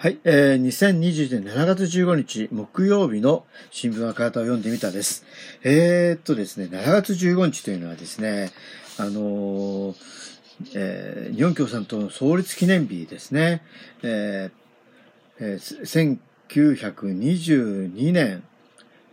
はい、えー、2020年7月15日木曜日の新聞赤旗を読んでみたです。えー、っとですね、7月15日というのはですね、あのー、えー、日本共産党の創立記念日ですね。えーえー、1922年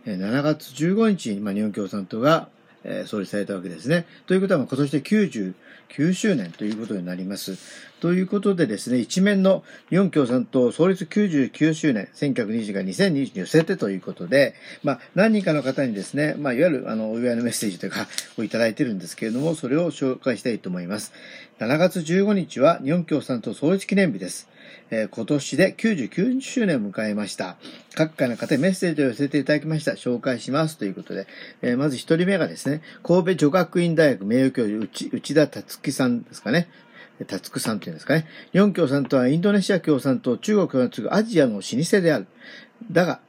7月15日に、まあ、日本共産党がえー、創立されたわけですね。ということは、今年で99周年ということになります。ということでですね、一面の日本共産党創立99周年、1920が2020に寄せてということで、まあ、何人かの方にですね、まあ、いわゆる、あの、お祝いのメッセージというか、をいただいてるんですけれども、それを紹介したいと思います。7月15日は日本共産党創立記念日です。えー、今年で99周年を迎えました。各界の方にメッセージを寄せていただきました。紹介しますということで、えー、まず一人目がですね、神戸女学院大学名誉教授、内田達樹さんですかね。達久さんというんですかね。日本共産党はインドネシア共産党、中国が次ぐアジアの老舗である。だが、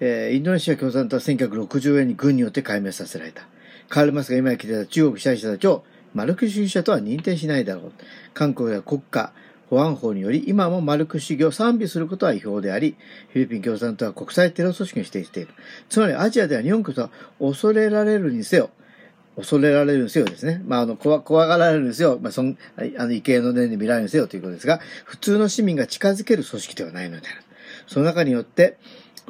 えー、インドネシア共産党は1960年に軍によって壊滅させられた。カール・マスが今生きてた中国支配者たちをマルク主義者とは認定しないだろう。韓国は国家、保安法により今もマルク主義を賛美することは違法であり、フィリピン共産党は国際テロ組織に指定している。つまりアジアでは日本こそ恐れられるにせよ、恐れられるにせよですね。まあ、あの、怖、怖がられるにせよ、まあ、そん、あの、異形の念で見られるにせよということですが、普通の市民が近づける組織ではないのである。その中によって、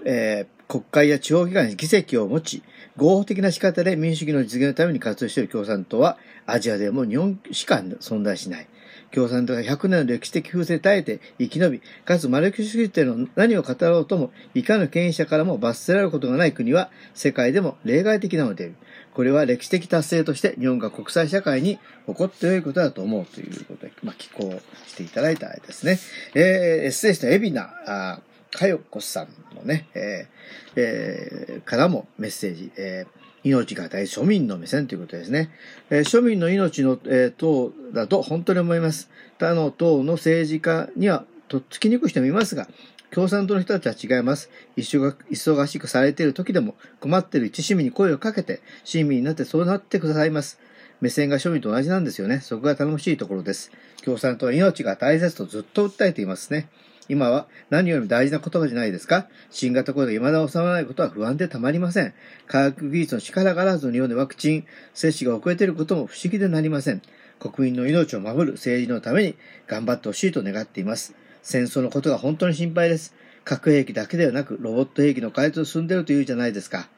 えー、国会や地方機関に議席を持ち、合法的な仕方で民主主義の実現のために活動している共産党は、アジアでも日本しか存在しない。共産党が100年の歴史的風勢に耐えて生き延び、かつマルク主義というのを何を語ろうとも、いかぬ権威者からも罰せられることがない国は、世界でも例外的なのである。これは歴史的達成として日本が国際社会に起こって良いことだと思うということで、まあ、寄稿していただいたですね。えー、エッセイストエビナ、あかよこさんのね、えーえー、からもメッセージ、えー命が大庶民の目線ということですね。えー、庶民の命の、えー、党だと本当に思います。他の党の政治家にはとっつきにくい人もいますが、共産党の人たちは違います。一緒が忙しくされている時でも困っている一市民に声をかけて、市民になってそうなってくださいます。目線が庶民と同じなんですよね。そこが頼もしいところです。共産党は命が大切とずっと訴えていますね。今は何よりも大事な言葉じゃないですか新型コロナが未だ収まらないことは不安でたまりません。科学技術の力がらずの日本でワクチン接種が遅れていることも不思議でなりません。国民の命を守る政治のために頑張ってほしいと願っています。戦争のことが本当に心配です。核兵器だけではなく、ロボット兵器の開発を進んでいるというじゃないですか。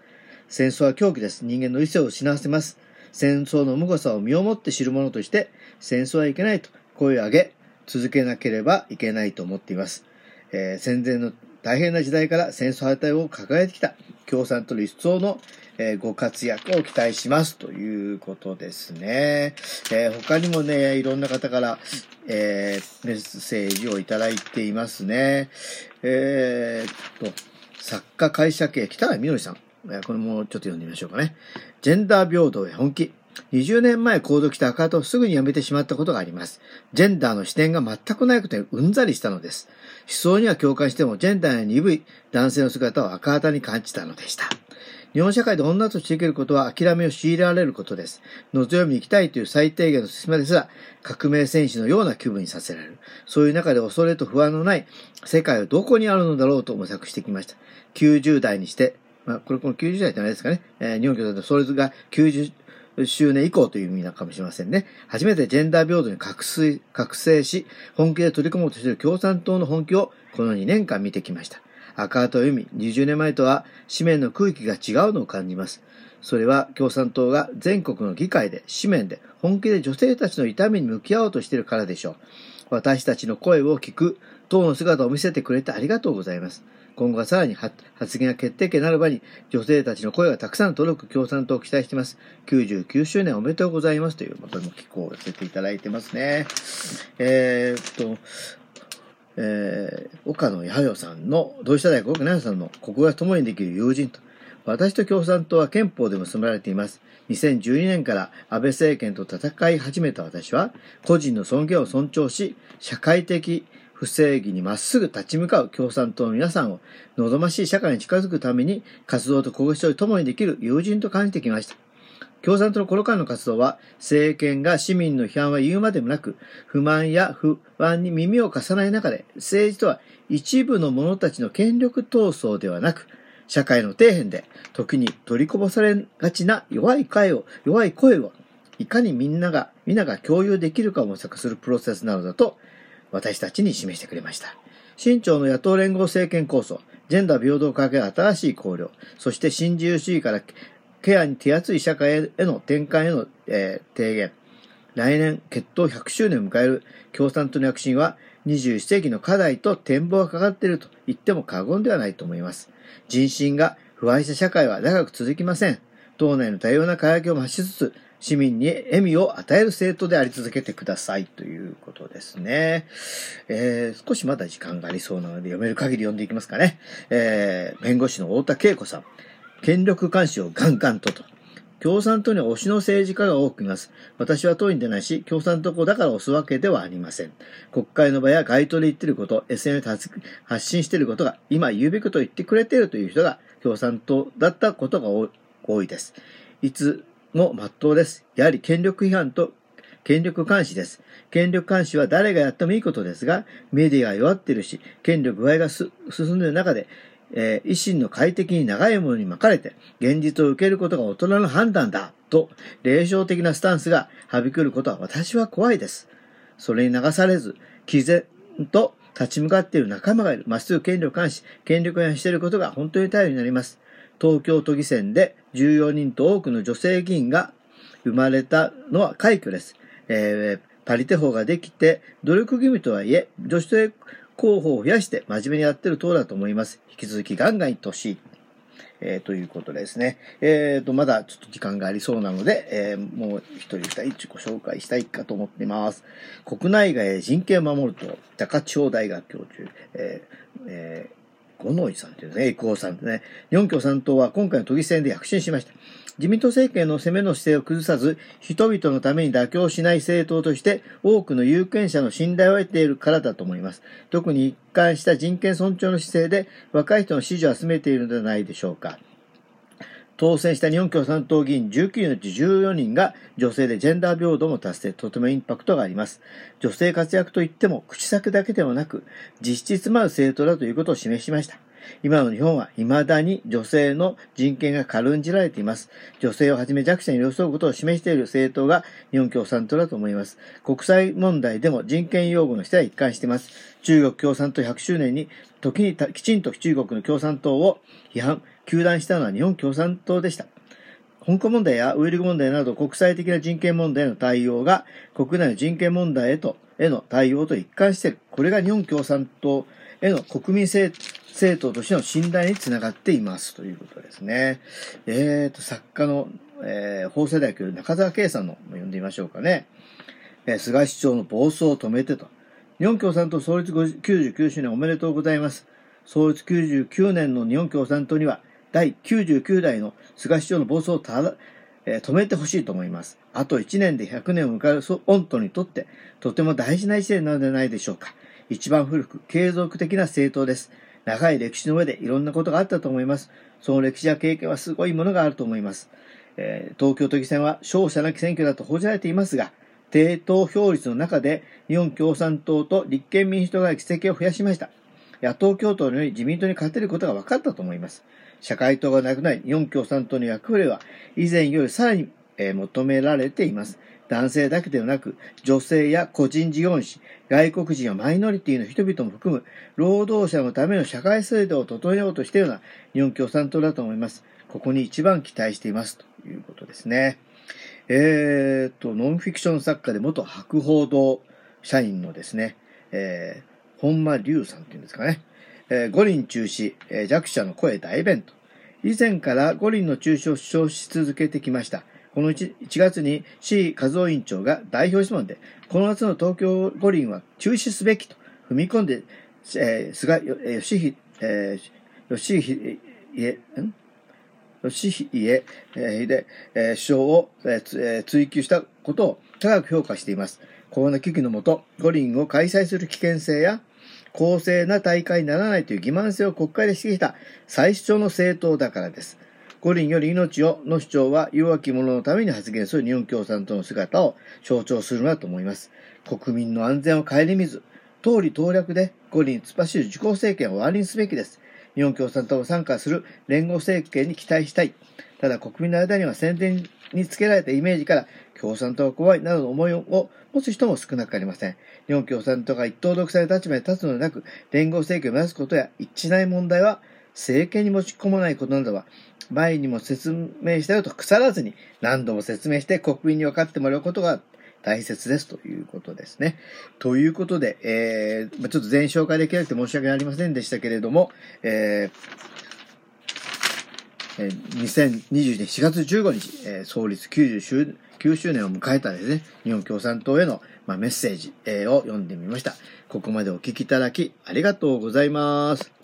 戦争は狂気です。人間の理性を失わせます。戦争の無誤さを身をもって知る者として、戦争はいけないと声を上げ、続けなければいけないと思っています。えー、戦前の大変な時代から戦争反対を抱えてきた共産党の一層の、え、ご活躍を期待しますということですね。えー、他にもね、いろんな方から、えー、メッセージをいただいていますね。えー、っと、作家会社系、北谷みのりさん。これもちょっと読んでみましょうかね。ジェンダー平等へ本気。20年前行動来た赤旗をすぐに辞めてしまったことがあります。ジェンダーの視点が全くないことにうんざりしたのです。思想には共感しても、ジェンダーや鈍い男性の姿を赤旗に感じたのでした。日本社会で女として生きることは諦めを強いられることです。望みに行きたいという最低限の進めですら、革命戦士のような気分にさせられる。そういう中で恐れと不安のない世界はどこにあるのだろうと模索してきました。90代にして、まあ、これこの90代じゃないですかね。えー、日本共産党、それが90周年以降という意味なのかもしれませんね。初めてジェンダー平等に覚醒覚醒し、本気で取り組もうとしている共産党の本気をこの2年間見てきました。赤旗を読み、20年前とは紙面の空気が違うのを感じます。それは共産党が全国の議会で、紙面で本気で女性たちの痛みに向き合おうとしているからでしょう。私たちの声を聞く党の姿を見せてくれてありがとうございます。今後はさらに発言が決定権なる場に女性たちの声がたくさん届く共産党を期待しています。99周年おめでとうございますということも寄稿をさせていただいてますね。えー、っと、えー、岡野弥生さんの、同志社大学岡野さんの、ここが共にできる友人と、私と共産党は憲法で結ばれています。2012年から安倍政権と戦い始めた私は、個人の尊厳を尊重し、社会的不正義にまっすぐ立ち向かう共産党の皆さんを望ましい社会に近づくために活動と交渉を共にできる友人と感じてきました。共産党のこの間の活動は、政権が市民の批判は言うまでもなく、不満や不安に耳を重ない中で、政治とは一部の者たちの権力闘争ではなく、社会の底辺で、時に取りこぼされがちな弱い声を、弱い声を、いかにみんなが、皆が共有できるかを模索するプロセスなのだと、私たちに示してくれました。新朝の野党連合政権構想、ジェンダー平等をかける新しい考慮、そして新自由主義からケアに手厚い社会への転換への、えー、提言。来年、決闘100周年を迎える共産党の躍進は、21世紀の課題と展望がかかっていると言っても過言ではないと思います。人心が不安した社会は長く続きません。党内の多様な輝きを増しつつ、市民に笑みを与える政党であり続けてくださいということですね。えー、少しまだ時間がありそうなので読める限り読んでいきますかね。えー、弁護士の太田恵子さん。権力監視をガンガンとと。共産党に推しの政治家が多くいます。私は党員でないし、共産党だから推すわけではありません。国会の場や街頭で言ってること、SNS 発信していることが、今言うべきことを言ってくれているという人が共産党だったことが多いです。いつも真っ当です。やはり権力批判と権力監視です。権力監視は誰がやってもいいことですが、メディアが弱ってるし、権力具合が進んでいる中で、えー、維新の快適に長いものに巻かれて、現実を受けることが大人の判断だ、と、霊障的なスタンスがはびくることは私は怖いです。それに流されず、毅然と立ち向かっている仲間がいる。まっすぐ権力監視、権力がしていることが本当に頼りになります。東京都議選で14人と多くの女性議員が生まれたのは快挙です。えー、パリテ法ができて、努力義務とはいえ、女性候補を増やして真面目にやってる党だと思います。引き続きガンガンいってほしい。えー、ということですね。えっ、ー、と、まだちょっと時間がありそうなので、えー、もう一人二人ご紹介したいかと思っています。国内外人権を守ると、高千穂大学教授、えーえー五ノ井さんというね、栄光さんとね、日本共産党は今回の都議選で躍進しました。自民党政権の攻めの姿勢を崩さず、人々のために妥協しない政党として、多くの有権者の信頼を得ているからだと思います。特に一貫した人権尊重の姿勢で、若い人の支持を集めているのではないでしょうか。当選した日本共産党議員19のうち14人が女性でジェンダー平等も達成、とてもインパクトがあります。女性活躍といっても口先だけではなく、実質まる政党だということを示しました。今の日本は未だに女性の人権が軽んじられています。女性をはじめ弱者に寄り添うことを示している政党が日本共産党だと思います。国際問題でも人権擁護の人は一貫しています。中国共産党100周年に時にきちんと中国の共産党を批判、糾弾したのは日本共産党でした。香港問題やウイルグ問題など国際的な人権問題への対応が国内の人権問題へと、への対応と一貫している。これが日本共産党への国民政政党としての信頼につながっていますということですね。えーと、作家の、えー、法政大学中澤圭さんの読んでみましょうかね。えー、菅市長の暴走を止めてと。日本共産党創立99周年おめでとうございます。創立99年の日本共産党には、第99代の菅市長の暴走をた、えー、止めてほしいと思います。あと1年で100年を迎える御党にとって、とても大事な1年なのではないでしょうか。一番古く、継続的な政党です。長い歴史の上でいろんなことがあったと思います。その歴史や経験はすごいものがあると思います。えー、東京都議選は勝者なき選挙だと報じられていますが、低投票率の中で日本共産党と立憲民主党が議席を増やしました。野党共闘のように自民党に勝てることが分かったと思います。社会党がなくなり、日本共産党の役割は以前よりさらに、えー、求められています。男性だけではなく、女性や個人事業主、外国人やマイノリティの人々も含む、労働者のための社会制度を整えようとしているのは日本共産党だと思います。ここに一番期待していますということですね。えー、っと、ノンフィクション作家で元博報堂社員のですね、えー、本間隆さんっていうんですかね、えー、五輪中止、えー、弱者の声大イベント。以前から五輪の中止を主張し続けてきました。この 1, 1月に市和夫委員長が代表質問で、この夏の東京五輪は中止すべきと踏み込んで、えー、菅義偉、えー、義偉、ん？義家、えで、首相を、追及したことを高く評価しています。コロナ危機のもと、五輪を開催する危険性や、公正な大会にならないという欺瞞性を国会で指摘した最初の政党だからです。五輪より命をの主張は弱き者のために発言する日本共産党の姿を象徴するなと思います。国民の安全を顧みず、通り当略で五輪突っ走る自公政権を終わりにすべきです。日本共産党を参加する連合政権に期待したい。ただ国民の間には宣伝につけられたイメージから共産党が怖いなどの思いを持つ人も少なくありません。日本共産党が一党独裁の立場に立つのではなく、連合政権を目指すことや一致しない問題は政権に持ち込まないことなどは、前にも説明したよと腐らずに何度も説明して国民に分かってもらうことが大切ですということですね。ということで、えー、ちょっと全員紹介できなくて申し訳ありませんでしたけれども、えー、2021年4月15日、え、創立90周9周年を迎えたですね、日本共産党への、ま、メッセージ、え、を読んでみました。ここまでお聞きいただきありがとうございます。